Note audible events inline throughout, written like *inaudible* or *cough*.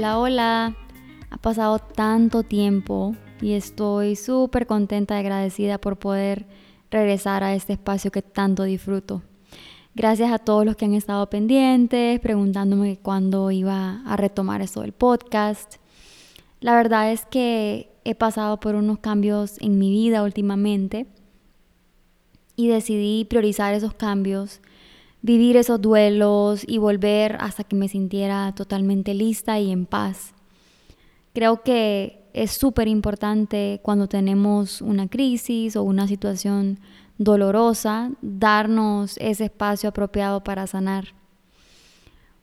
Hola, hola. Ha pasado tanto tiempo y estoy súper contenta y agradecida por poder regresar a este espacio que tanto disfruto. Gracias a todos los que han estado pendientes, preguntándome cuándo iba a retomar eso del podcast. La verdad es que he pasado por unos cambios en mi vida últimamente y decidí priorizar esos cambios, vivir esos duelos y volver hasta que me sintiera totalmente lista y en paz. Creo que es súper importante cuando tenemos una crisis o una situación dolorosa, darnos ese espacio apropiado para sanar.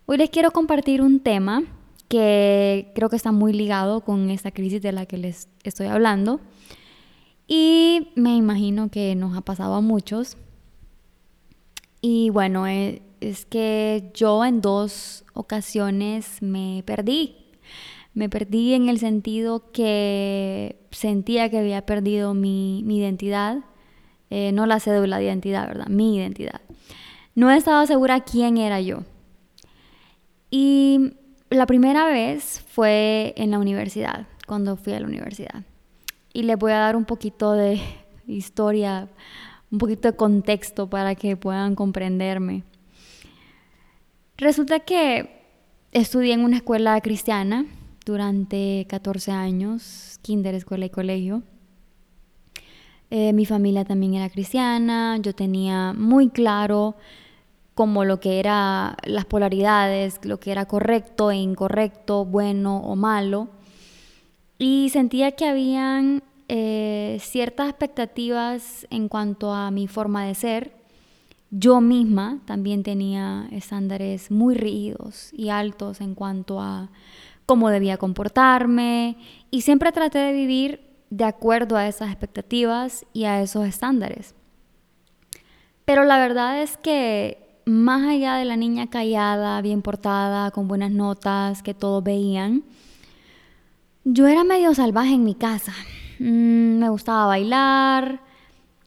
Hoy les quiero compartir un tema que creo que está muy ligado con esta crisis de la que les estoy hablando y me imagino que nos ha pasado a muchos. Y bueno, eh, es que yo en dos ocasiones me perdí. Me perdí en el sentido que sentía que había perdido mi, mi identidad eh, no la cédula de identidad, ¿verdad? Mi identidad. No estaba segura quién era yo. Y la primera vez fue en la universidad, cuando fui a la universidad. Y les voy a dar un poquito de *laughs* historia, un poquito de contexto para que puedan comprenderme. Resulta que estudié en una escuela cristiana durante 14 años, kinder, escuela y colegio. Eh, mi familia también era cristiana, yo tenía muy claro como lo que era las polaridades, lo que era correcto e incorrecto, bueno o malo. Y sentía que habían eh, ciertas expectativas en cuanto a mi forma de ser. Yo misma también tenía estándares muy rígidos y altos en cuanto a cómo debía comportarme y siempre traté de vivir de acuerdo a esas expectativas y a esos estándares. Pero la verdad es que más allá de la niña callada, bien portada, con buenas notas, que todos veían, yo era medio salvaje en mi casa. Mm, me gustaba bailar,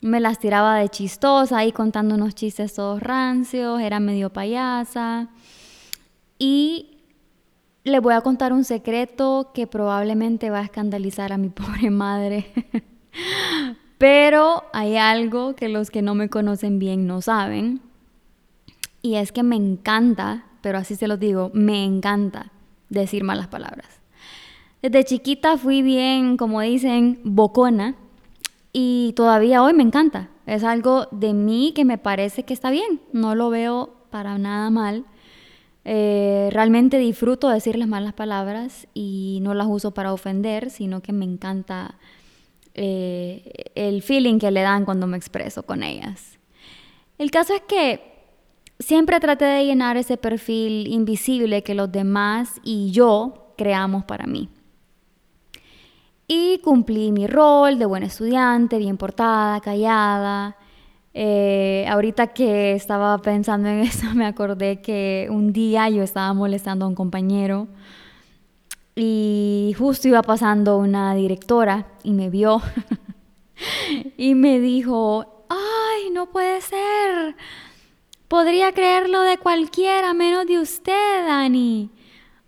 me las tiraba de chistosa ahí contando unos chistes todos rancios, era medio payasa. Y le voy a contar un secreto que probablemente va a escandalizar a mi *laughs* pobre madre. Pero hay algo que los que no me conocen bien no saben. Y es que me encanta, pero así se los digo, me encanta decir malas palabras. Desde chiquita fui bien, como dicen, bocona. Y todavía hoy me encanta. Es algo de mí que me parece que está bien. No lo veo para nada mal. Eh, realmente disfruto decir las malas palabras y no las uso para ofender, sino que me encanta eh, el feeling que le dan cuando me expreso con ellas. El caso es que siempre traté de llenar ese perfil invisible que los demás y yo creamos para mí. Y cumplí mi rol de buena estudiante, bien portada, callada, eh, ahorita que estaba pensando en *laughs* eso, me acordé que un día yo estaba molestando a un compañero y justo iba pasando una directora y me vio *laughs* y me dijo, ay, no puede ser. Podría creerlo de cualquiera menos de usted, Dani.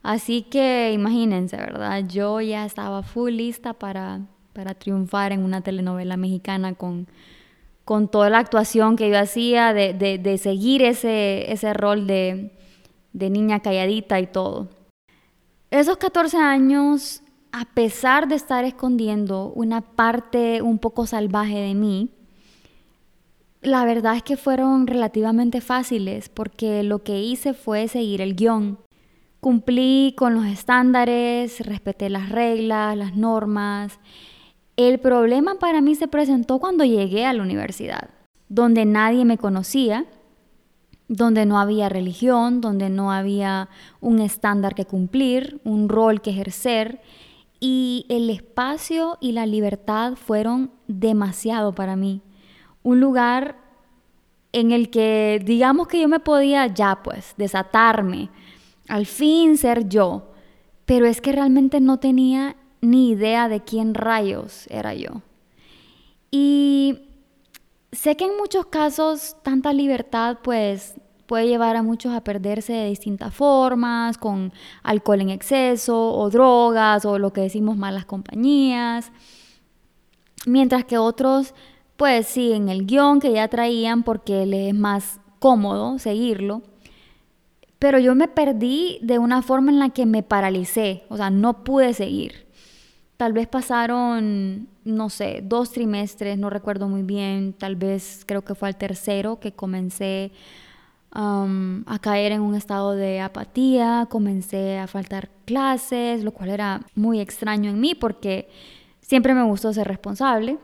Así que imagínense, ¿verdad? Yo ya estaba full lista para, para triunfar en una telenovela mexicana con con toda la actuación que yo hacía, de, seguir ese, ese rol de, de niña calladita y todo. Esos 14 años, a pesar de estar escondiendo una parte un poco salvaje de mí, la verdad es que fueron relativamente fáciles porque lo que hice fue seguir el guion. Cumplí con los estándares, respeté las reglas, las normas el problema para mí se presentó cuando llegué a la universidad, donde nadie me conocía. donde no había religión, donde no había un estándar que cumplir, un rol que ejercer, y el espacio y la libertad fueron demasiado para mí. Un lugar en el que digamos que yo me podía ya pues desatarme, al fin ser yo, pero es que realmente no tenía ni idea de quién rayos era yo. Y sé que en muchos casos tanta libertad pues puede llevar a muchos a perderse de distintas formas, con alcohol en exceso o drogas o lo que decimos malas compañías, mientras que otros pues siguen el guion que ya traían porque les es más cómodo seguirlo. Pero yo me perdí de una forma en la que me paralicé, o sea, no pude seguir. Tal vez pasaron, no sé, dos trimestres, no recuerdo muy bien, tal vez creo que fue al tercero que comencé a caer en un estado de apatía, comencé a faltar clases, lo cual era muy extraño en mí porque siempre me gustó ser responsable.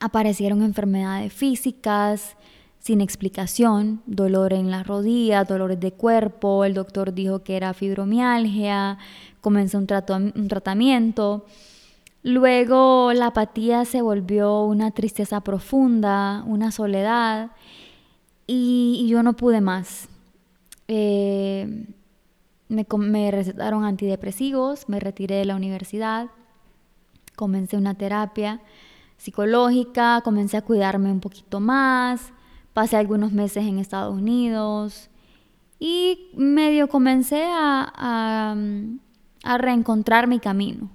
Aparecieron enfermedades físicas sin explicación, dolor en las rodillas, dolores de cuerpo, el doctor dijo que era fibromialgia, comencé un, un tratamiento. Luego la apatía se volvió una tristeza profunda, una soledad y, yo no pude más. Eh, me, me recetaron antidepresivos, me retiré de la universidad, comencé una terapia psicológica, comencé a cuidarme un poquito más, pasé algunos meses en Estados Unidos y medio comencé a, a, reencontrar mi camino.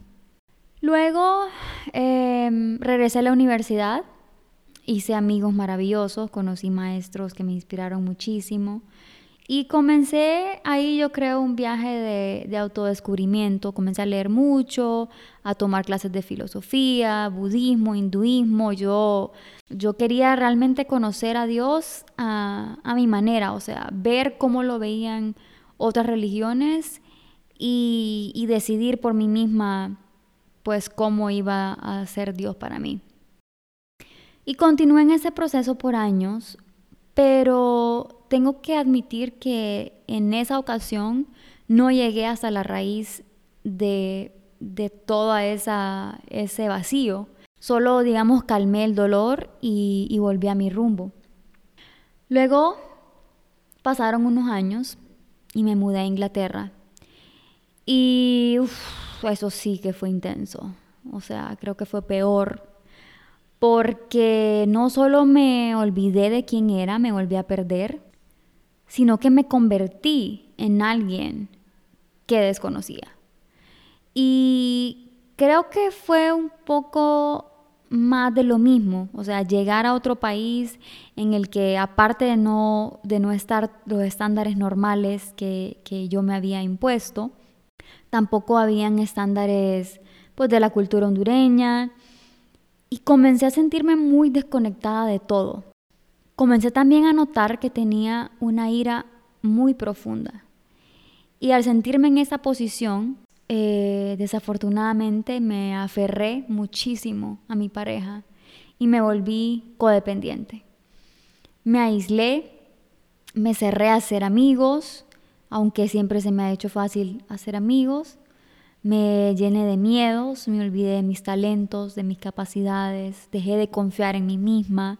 Luego em, regresé a la universidad hice amigos maravillosos, conocí maestros que me inspiraron muchísimo. Y comencé ahí, yo creo, un viaje de, autodescubrimiento. Comencé a leer mucho, a tomar clases de filosofía, budismo, hinduismo. Yo, yo quería realmente conocer a Dios a, a mi manera, o sea, ver cómo lo veían otras religiones y decidir por mí misma, pues, cómo iba a ser Dios para mí. Y continué en ese proceso por años, pero tengo que admitir que en esa ocasión no llegué hasta la raíz de, de todo ese vacío. Solo, digamos, calmé el dolor y, volví a mi rumbo. Luego pasaron unos años y me mudé a Inglaterra. Y eso sí que fue intenso. O sea, creo que fue peor porque no solo me olvidé de quién era, me volví a perder, sino que me convertí en alguien que desconocía. Y creo que fue un poco más de lo mismo, o sea, llegar a otro país en el que aparte de no, de no estar los estándares normales que, que yo me había impuesto, tampoco habían estándares pues de la cultura hondureña, y comencé a sentirme muy desconectada de todo. Comencé también a notar que tenía una ira muy profunda. Y al sentirme en esa posición, eh, desafortunadamente me aferré muchísimo a mi pareja y me volví codependiente. Me aislé, me cerré a hacer amigos, aunque siempre se me ha hecho fácil hacer amigos. Me llené de miedos, me olvidé de mis talentos, de mis capacidades, dejé de confiar en mí misma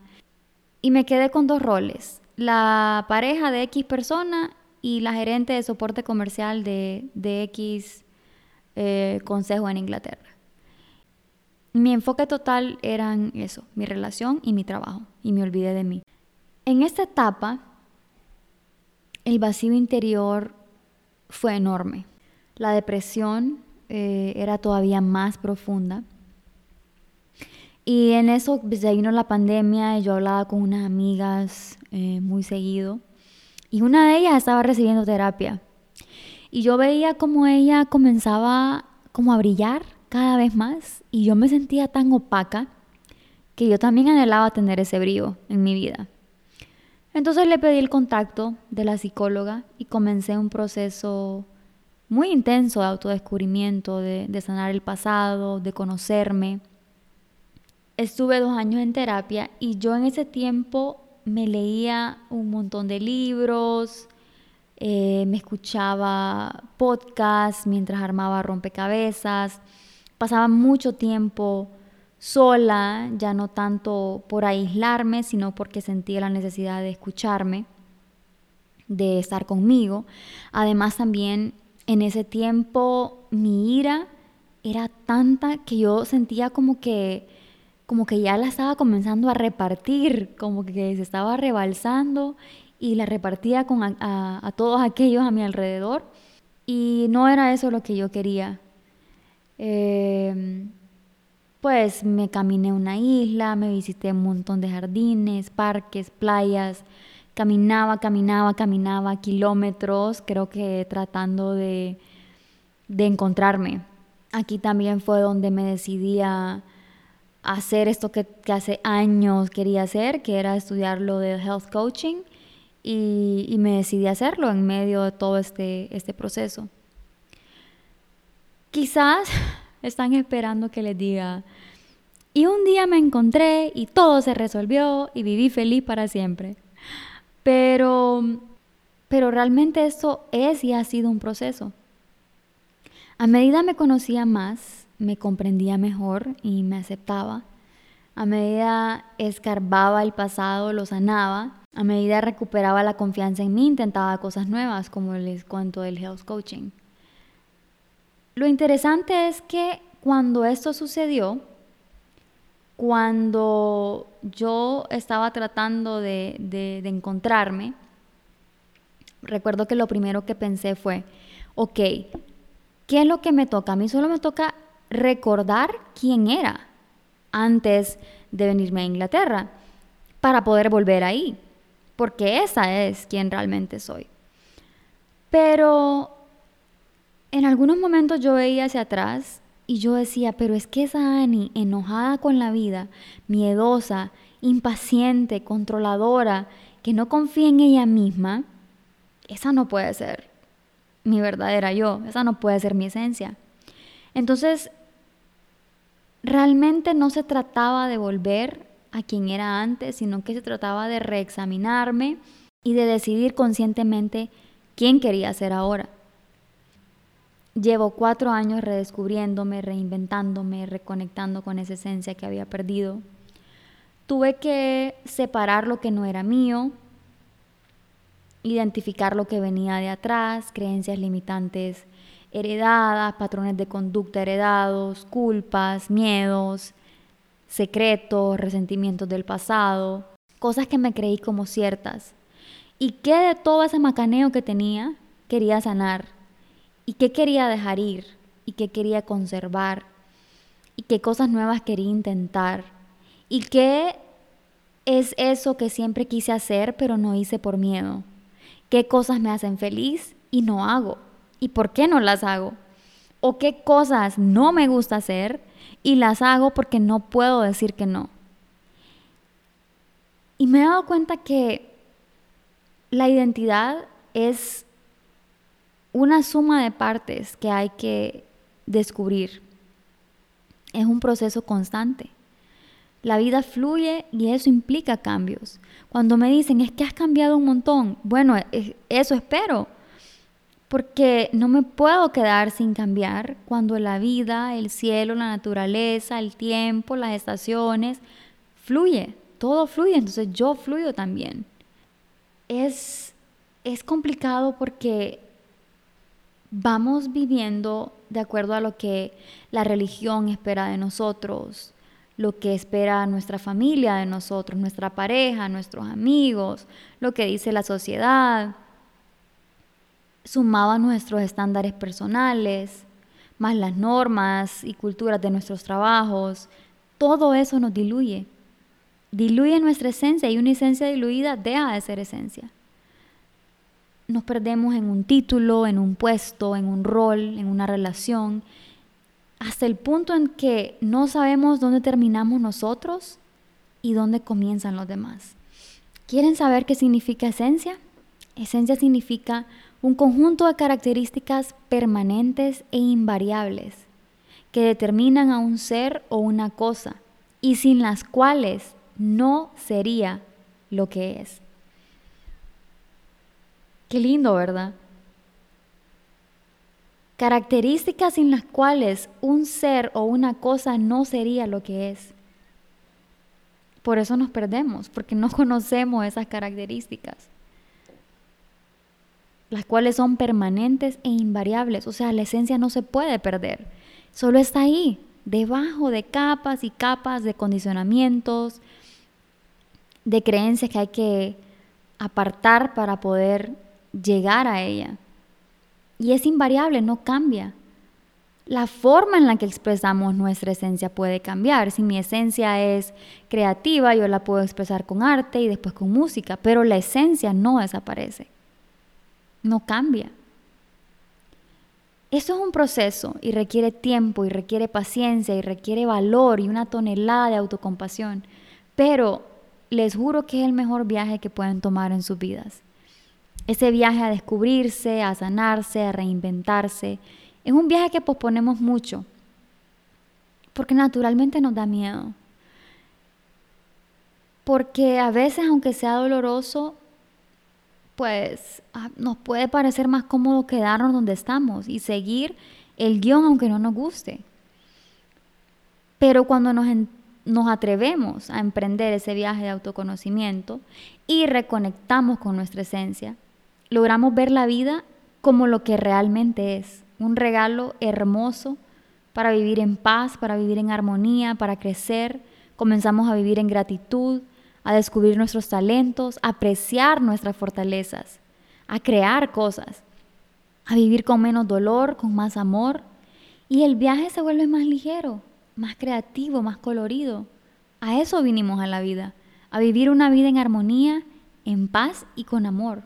y me quedé con dos roles, la pareja de X persona y la gerente de soporte comercial de, X eh, consejo en Inglaterra. Mi enfoque total eran eso, mi relación y mi trabajo, y me olvidé de mí. En esta etapa, el vacío interior fue enorme. La depresión eh, era todavía más profunda. Y en eso pues, se vino la pandemia y yo hablaba con unas amigas eh, muy seguido. Y una de ellas estaba recibiendo terapia. Y yo veía como ella comenzaba como a brillar cada vez más. Y yo me sentía tan opaca que yo también anhelaba tener ese brillo en mi vida. Entonces le pedí el contacto de la psicóloga y comencé un proceso muy intenso de autodescubrimiento, de, sanar el pasado, de conocerme. Estuve dos años en terapia y yo en ese tiempo me leía un montón de libros, eh, me escuchaba podcasts mientras armaba rompecabezas, pasaba mucho tiempo sola, ya no tanto por aislarme, sino porque sentía la necesidad de escucharme, de estar conmigo. Además también en ese tiempo mi ira era tanta que yo sentía como que como que ya la estaba comenzando a repartir, como que se estaba rebalsando y la repartía con a, todos aquellos a mi alrededor. Y no era eso lo que yo quería. Em, pues me caminé una isla, me visité un montón de jardines, parques, playas, caminaba, caminaba, caminaba kilómetros, creo que tratando de, de encontrarme. Aquí también fue donde me decidí a hacer esto que, hace años quería hacer, que era estudiar lo de health coaching, y, me decidí hacerlo en medio de todo este, este proceso. Quizás *laughs* están esperando que les diga, y un día me encontré y todo se resolvió y viví feliz para siempre. Pero, pero realmente esto es y ha sido un proceso. A medida me conocía más, me comprendía mejor y me aceptaba. A medida escarbaba el pasado, lo sanaba. A medida recuperaba la confianza en mí, intentaba cosas nuevas, como les cuento del health coaching. Lo interesante es que cuando esto sucedió, cuando yo estaba tratando de, de, encontrarme, recuerdo que lo primero que pensé fue, ok, ¿qué es lo que me toca? A mí solo me toca recordar quién era antes de venirme a Inglaterra para poder volver ahí, porque esa es quien realmente soy. Pero en algunos momentos yo veía hacia atrás y yo decía, pero es que esa Annie, enojada con la vida, miedosa, impaciente, controladora, que no confía en ella misma, esa no puede ser mi verdadera yo, esa no puede ser mi esencia. Entonces, realmente no se trataba de volver a quien era antes, sino que se trataba de reexaminarme y de decidir conscientemente quién quería ser ahora. Llevo cuatro años redescubriéndome, reinventándome, reconectando con esa esencia que había perdido. Tuve que separar lo que no era mío, identificar lo que venía de atrás, creencias limitantes heredadas, patrones de conducta heredados, culpas, miedos, secretos, resentimientos del pasado, cosas que me creí como ciertas. Y qué de todo ese macaneo que tenía quería sanar y qué quería dejar ir y qué quería conservar y qué cosas nuevas quería intentar y qué es eso que siempre quise hacer pero no hice por miedo. ¿Qué cosas me hacen feliz y no hago? ¿Y por qué no las hago? ¿O qué cosas no me gusta hacer y las hago porque no puedo decir que no? Y me he dado cuenta que la identidad es una suma de partes que hay que descubrir. Es un proceso constante. La vida fluye y eso implica cambios. Cuando me dicen, es que has cambiado un montón, bueno, eso espero, porque no me puedo quedar sin cambiar cuando la vida, el cielo, la naturaleza, el tiempo, las estaciones, fluye, todo fluye, entonces yo fluyo también. Es, es complicado porque vamos viviendo de acuerdo a lo que la religión espera de nosotros, lo que espera nuestra familia de nosotros, nuestra pareja, nuestros amigos, lo que dice la sociedad. Sumaba nuestros estándares personales, más las normas y culturas de nuestros trabajos. Todo eso nos diluye. Diluye nuestra esencia y una esencia diluida deja de ser esencia nos perdemos en un título, en un puesto, en un rol, en una relación, hasta el punto en que no sabemos dónde terminamos nosotros y dónde comienzan los demás. ¿Quieren saber qué significa esencia? Esencia significa un conjunto de características permanentes e invariables que determinan a un ser o una cosa y sin las cuales no sería lo que es. Qué lindo, ¿verdad? Características sin las cuales un ser o una cosa no sería lo que es. Por eso nos perdemos, porque no *laughs* conocemos esas características, las cuales son permanentes e invariables. O sea, la esencia no se puede perder, solo está ahí, debajo de capas y capas de condicionamientos, de creencias que hay que apartar para poder llegar a ella. Y es invariable, no cambia. La forma en la que expresamos nuestra esencia puede cambiar. Si mi esencia es creativa, yo la puedo expresar con arte y después con música, pero la esencia no desaparece, no cambia. Eso es un proceso y requiere tiempo y requiere paciencia y requiere valor y una tonelada de autocompasión, pero les juro que es el mejor viaje que pueden tomar en sus vidas. Ese viaje a descubrirse, a sanarse, a reinventarse, es un viaje que posponemos mucho, porque naturalmente nos da miedo. Porque a veces, aunque sea doloroso, pues ah, nos puede parecer más cómodo quedarnos donde estamos y seguir el guion aunque no nos guste. Pero cuando nos, nos atrevemos a emprender ese viaje de autoconocimiento y reconectamos con nuestra esencia, logramos ver la vida como lo que realmente es, un regalo hermoso para vivir en paz, para vivir en armonía, para crecer. Comenzamos a vivir en gratitud, a descubrir nuestros talentos, a apreciar nuestras fortalezas, a crear cosas, a vivir con menos dolor, con más amor. Y el viaje se vuelve más ligero, más creativo, más colorido. A eso vinimos a la vida, a vivir una vida en armonía, en paz y con amor.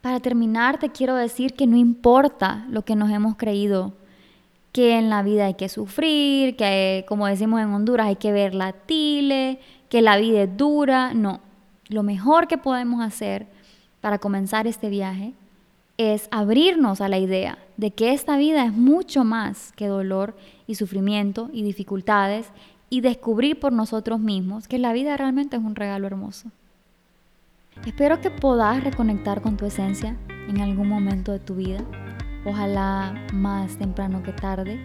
Para terminar, te quiero decir que no importa lo que nos hemos creído, que en la vida hay que sufrir, que como decimos en Honduras hay que ver la tile, que la vida es dura. No, lo mejor que podemos hacer para comenzar este viaje es abrirnos a la idea de que esta vida es mucho más que dolor y sufrimiento y dificultades y descubrir por nosotros mismos que la vida realmente es un regalo hermoso. Espero que puedas reconectar con tu esencia en algún momento de tu vida, ojalá más temprano que tarde.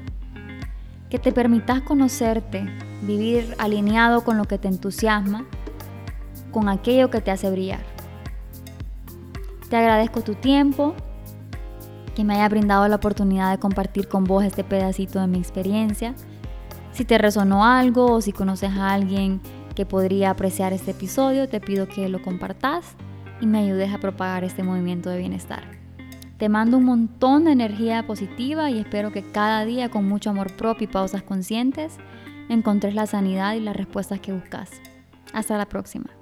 Que te permitas conocerte, vivir alineado con lo que te entusiasma, con aquello que te hace brillar. Te agradezco tu tiempo, que me haya brindado la oportunidad de compartir con vos este pedacito de mi experiencia. Si te resonó algo o si conoces a alguien que podría apreciar este episodio, te pido que lo compartas y me ayudes a propagar este movimiento de bienestar. Te mando un montón de energía positiva y espero que cada día con mucho amor propio y pausas conscientes encontres la sanidad y las respuestas que buscas. Hasta la próxima.